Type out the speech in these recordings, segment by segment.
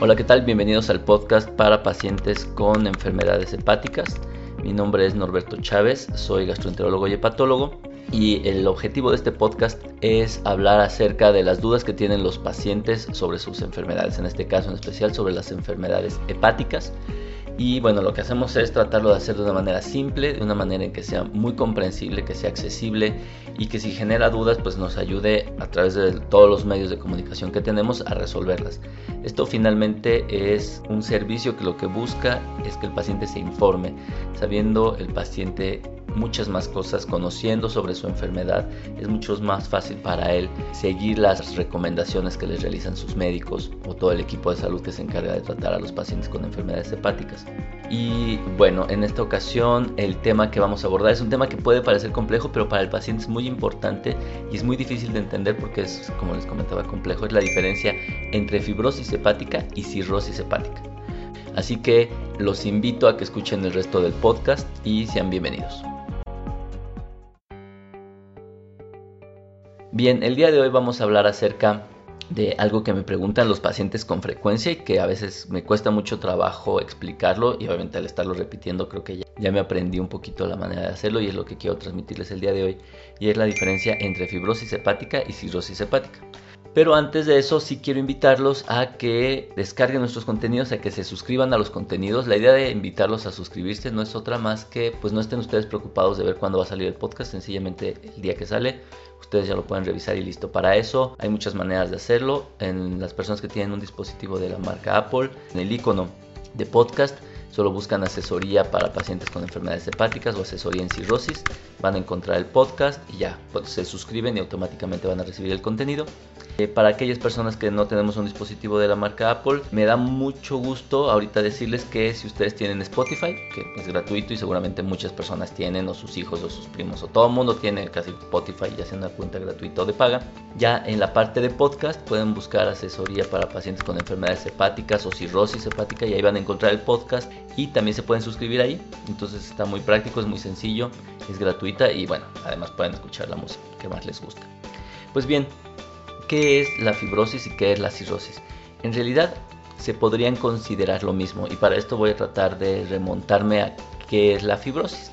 Hola, ¿qué tal? Bienvenidos al podcast para pacientes con enfermedades hepáticas. Mi nombre es Norberto Chávez, soy gastroenterólogo y hepatólogo y el objetivo de este podcast es hablar acerca de las dudas que tienen los pacientes sobre sus enfermedades, en este caso en especial sobre las enfermedades hepáticas y bueno, lo que hacemos es tratarlo de hacer de una manera simple, de una manera en que sea muy comprensible, que sea accesible y que si genera dudas pues nos ayude a través de todos los medios de comunicación que tenemos a resolverlas. Esto finalmente es un servicio que lo que busca es que el paciente se informe, sabiendo el paciente muchas más cosas, conociendo sobre su enfermedad, es mucho más fácil para él seguir las recomendaciones que les realizan sus médicos o todo el equipo de salud que se encarga de tratar a los pacientes con enfermedades hepáticas. Y bueno, en esta ocasión el tema que vamos a abordar es un tema que puede parecer complejo, pero para el paciente es muy importante y es muy difícil de entender porque es, como les comentaba, complejo. Es la diferencia entre fibrosis hepática y cirrosis hepática. Así que los invito a que escuchen el resto del podcast y sean bienvenidos. Bien, el día de hoy vamos a hablar acerca de algo que me preguntan los pacientes con frecuencia y que a veces me cuesta mucho trabajo explicarlo y obviamente al estarlo repitiendo creo que ya, me aprendí un poquito la manera de hacerlo y es lo que quiero transmitirles el día de hoy y es la diferencia entre fibrosis hepática y cirrosis hepática. Pero antes de eso sí quiero invitarlos a que descarguen nuestros contenidos, a que se suscriban a los contenidos. La idea de invitarlos a suscribirse no es otra más que pues no estén ustedes preocupados de ver cuándo va a salir el podcast, sencillamente el día que sale ustedes ya lo pueden revisar y listo. Para eso hay muchas maneras de hacerlo. En las personas que tienen un dispositivo de la marca Apple, en el icono de podcast, solo buscan asesoría para pacientes con enfermedades hepáticas o asesoría en cirrosis, van a encontrar el podcast y ya, pues, se suscriben y automáticamente van a recibir el contenido. Eh, para aquellas personas que no tenemos un dispositivo de la marca Apple, me da mucho gusto ahorita decirles que si ustedes tienen Spotify, que es gratuito y seguramente muchas personas tienen, o sus hijos o sus primos, o todo el mundo tiene casi Spotify, ya sea una cuenta gratuita o de paga, ya en la parte de podcast pueden buscar asesoría para pacientes con enfermedades hepáticas o cirrosis hepática y ahí van a encontrar el podcast y también se pueden suscribir ahí. Entonces está muy práctico, es muy sencillo, es gratuita y bueno, además pueden escuchar la música que más les gusta. Pues bien, ¿Qué es la fibrosis y qué es la cirrosis? En realidad se podrían considerar lo mismo y para esto voy a tratar de remontarme a qué es la fibrosis.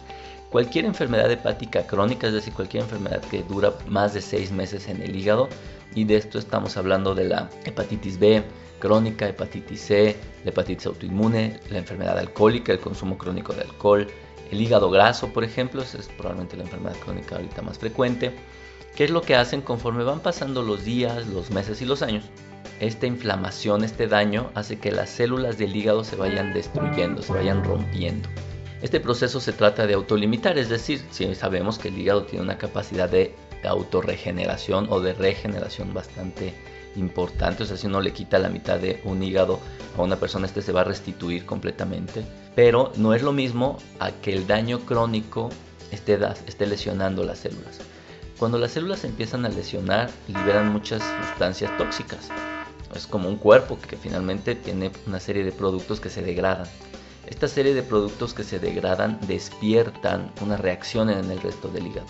Cualquier enfermedad hepática crónica, es decir, cualquier enfermedad que dura más de seis meses en el hígado, y de esto estamos hablando de la hepatitis B crónica, hepatitis C, la hepatitis autoinmune, la enfermedad alcohólica, el consumo crónico de alcohol, el hígado graso, por ejemplo, es probablemente la enfermedad crónica ahorita más frecuente, ¿Qué es lo que hacen conforme van pasando los días, los meses y los años? Esta inflamación, este daño, hace que las células del hígado se vayan destruyendo, se vayan rompiendo. Este proceso se trata de autolimitar, es decir, si sabemos que el hígado tiene una capacidad de autorregeneración o de regeneración bastante importante, o sea, si uno le quita la mitad de un hígado a una persona, este se va a restituir completamente, pero no es lo mismo a que el daño crónico esté, esté lesionando las células. Cuando las células empiezan a lesionar, liberan muchas sustancias tóxicas. Es como un cuerpo que finalmente tiene una serie de productos que se degradan. Esta serie de productos que se degradan despiertan una reacción en el resto del hígado.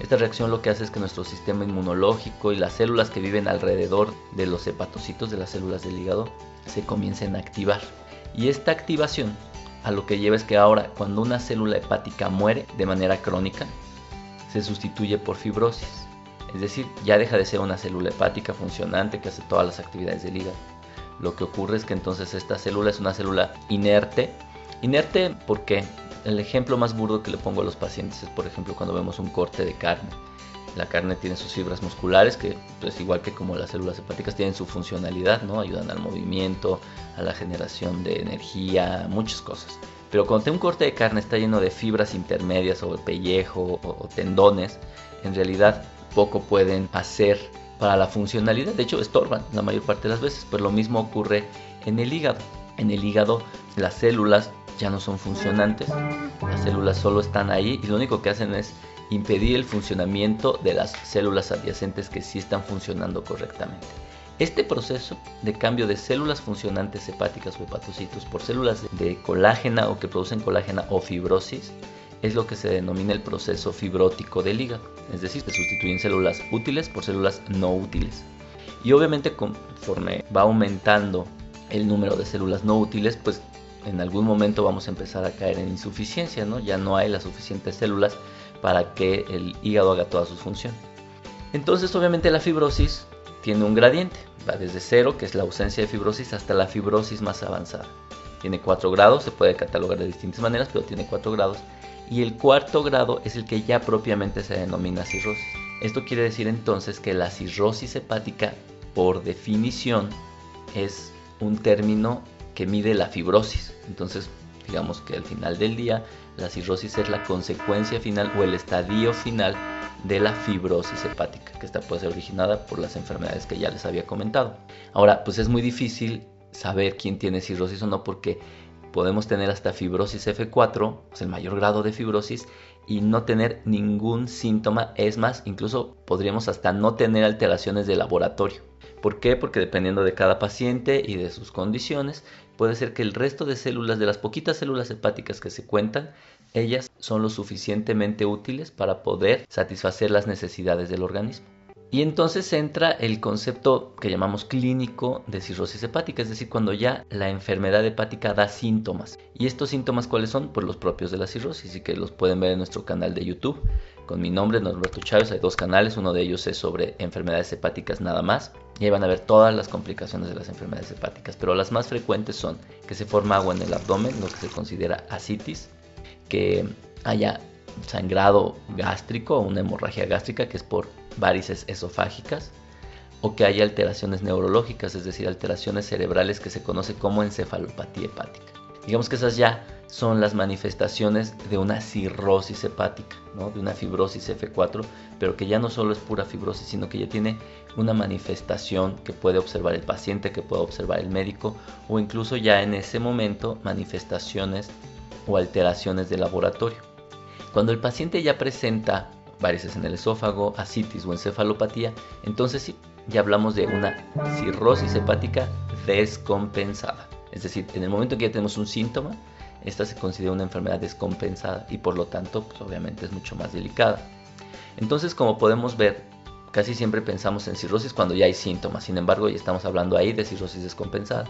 Esta reacción lo que hace es que nuestro sistema inmunológico y las células que viven alrededor de los hepatocitos de las células del hígado se comiencen a activar. Y esta activación a lo que lleva es que ahora cuando una célula hepática muere de manera crónica, se sustituye por fibrosis. Es decir, ya deja de ser una célula hepática funcionante que hace todas las actividades del hígado. Lo que ocurre es que entonces esta célula es una célula inerte. Inerte porque el ejemplo más burdo que le pongo a los pacientes es por ejemplo cuando vemos un corte de carne. La carne tiene sus fibras musculares que pues igual que como las células hepáticas tienen su funcionalidad, ¿no? Ayudan al movimiento, a la generación de energía, muchas cosas. Pero cuando un corte de carne está lleno de fibras intermedias o pellejo o, tendones, en realidad poco pueden hacer para la funcionalidad. De hecho, estorban la mayor parte de las veces. Pues lo mismo ocurre en el hígado. En el hígado las células ya no son funcionantes. Las células solo están ahí y lo único que hacen es impedir el funcionamiento de las células adyacentes que sí están funcionando correctamente. Este proceso de cambio de células funcionantes hepáticas o hepatocitos por células de colágena o que producen colágena o fibrosis es lo que se denomina el proceso fibrótico del hígado, es decir, se sustituyen células útiles por células no útiles. Y obviamente conforme va aumentando el número de células no útiles, pues en algún momento vamos a empezar a caer en insuficiencia, ¿no? Ya no hay las suficientes células para que el hígado haga toda su función. Entonces, obviamente la fibrosis tiene un gradiente, va desde cero, que es la ausencia de fibrosis, hasta la fibrosis más avanzada. Tiene cuatro grados, se puede catalogar de distintas maneras, pero tiene cuatro grados. Y el cuarto grado es el que ya propiamente se denomina cirrosis. Esto quiere decir entonces que la cirrosis hepática, por definición, es un término que mide la fibrosis. Entonces, digamos que al final del día, la cirrosis es la consecuencia final o el estadio final de la fibrosis hepática, que esta puede ser originada por las enfermedades que ya les había comentado. Ahora, pues es muy difícil saber quién tiene cirrosis o no porque podemos tener hasta fibrosis F4, es el mayor grado de fibrosis, y no tener ningún síntoma. Es más, incluso podríamos hasta no tener alteraciones de laboratorio. ¿Por qué? Porque dependiendo de cada paciente y de sus condiciones, puede ser que el resto de células, de las poquitas células hepáticas que se cuentan, ellas son lo suficientemente útiles para poder satisfacer las necesidades del organismo. Y entonces entra el concepto que llamamos clínico de cirrosis hepática, es decir, cuando ya la enfermedad hepática da síntomas. ¿Y estos síntomas cuáles son? Pues los propios de la cirrosis y que los pueden ver en nuestro canal de YouTube. Con mi nombre, Norberto Chávez, hay dos canales, uno de ellos es sobre enfermedades hepáticas nada más. Y ahí van a ver todas las complicaciones de las enfermedades hepáticas, pero las más frecuentes son que se forma agua en el abdomen, lo que se considera asitis, que haya sangrado gástrico o una hemorragia gástrica, que es por varices esofágicas, o que haya alteraciones neurológicas, es decir, alteraciones cerebrales que se conoce como encefalopatía hepática. Digamos que esas ya son las manifestaciones de una cirrosis hepática, ¿no? de una fibrosis F4, pero que ya no solo es pura fibrosis, sino que ya tiene una manifestación que puede observar el paciente, que puede observar el médico, o incluso ya en ese momento manifestaciones o alteraciones de laboratorio. Cuando el paciente ya presenta varices en el esófago, asitis o encefalopatía, entonces sí, ya hablamos de una cirrosis hepática descompensada. Es decir, en el momento que ya tenemos un síntoma, esta se considera una enfermedad descompensada y por lo tanto, pues obviamente es mucho más delicada. Entonces, como podemos ver, casi siempre pensamos en cirrosis cuando ya hay síntomas, sin embargo, ya estamos hablando ahí de cirrosis descompensada.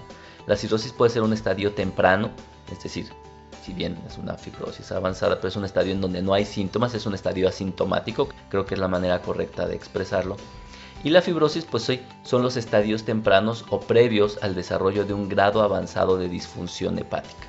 La cirrosis puede ser un estadio temprano, es decir, si bien es una fibrosis avanzada, pero es un estadio en donde no hay síntomas, es un estadio asintomático, creo que es la manera correcta de expresarlo. Y la fibrosis pues son los estadios tempranos o previos al desarrollo de un grado avanzado de disfunción hepática.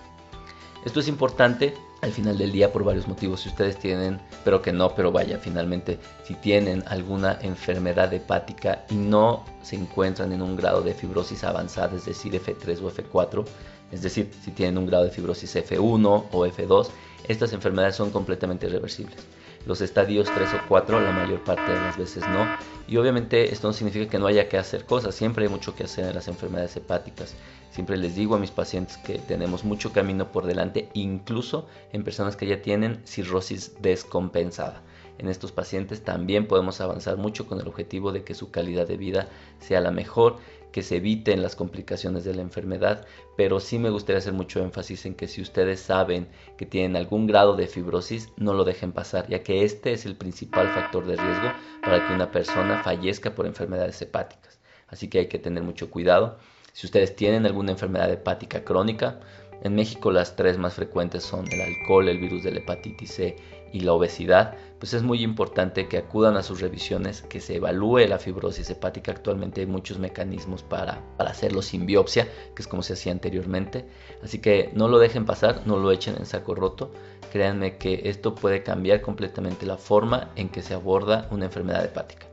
Esto es importante al final del día por varios motivos. Si ustedes tienen, pero que no, pero vaya, finalmente, si tienen alguna enfermedad hepática y no se encuentran en un grado de fibrosis avanzada, es decir, F3 o F4, es decir, si tienen un grado de fibrosis F1 o F2, estas enfermedades son completamente irreversibles. Los estadios 3 o 4 la mayor parte de las veces no. Y obviamente esto no significa que no haya que hacer cosas, siempre hay mucho que hacer en las enfermedades hepáticas. Siempre les digo a mis pacientes que tenemos mucho camino por delante, incluso en personas que ya tienen cirrosis descompensada. En estos pacientes también podemos avanzar mucho con el objetivo de que su calidad de vida sea la mejor que se eviten las complicaciones de la enfermedad, pero sí me gustaría hacer mucho énfasis en que si ustedes saben que tienen algún grado de fibrosis, no lo dejen pasar, ya que este es el principal factor de riesgo para que una persona fallezca por enfermedades hepáticas. Así que hay que tener mucho cuidado. Si ustedes tienen alguna enfermedad hepática crónica, en México las tres más frecuentes son el alcohol, el virus de la hepatitis C y la obesidad, pues es muy importante que acudan a sus revisiones, que se evalúe la fibrosis hepática. Actualmente hay muchos mecanismos para, para hacerlo sin biopsia, que es como se hacía anteriormente. Así que no lo dejen pasar, no lo echen en saco roto. Créanme que esto puede cambiar completamente la forma en que se aborda una enfermedad hepática.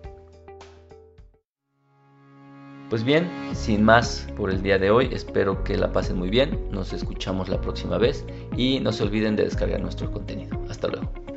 Pues bien, sin más por el día de hoy, espero que la pasen muy bien, nos escuchamos la próxima vez y no se olviden de descargar nuestro contenido. Hasta luego.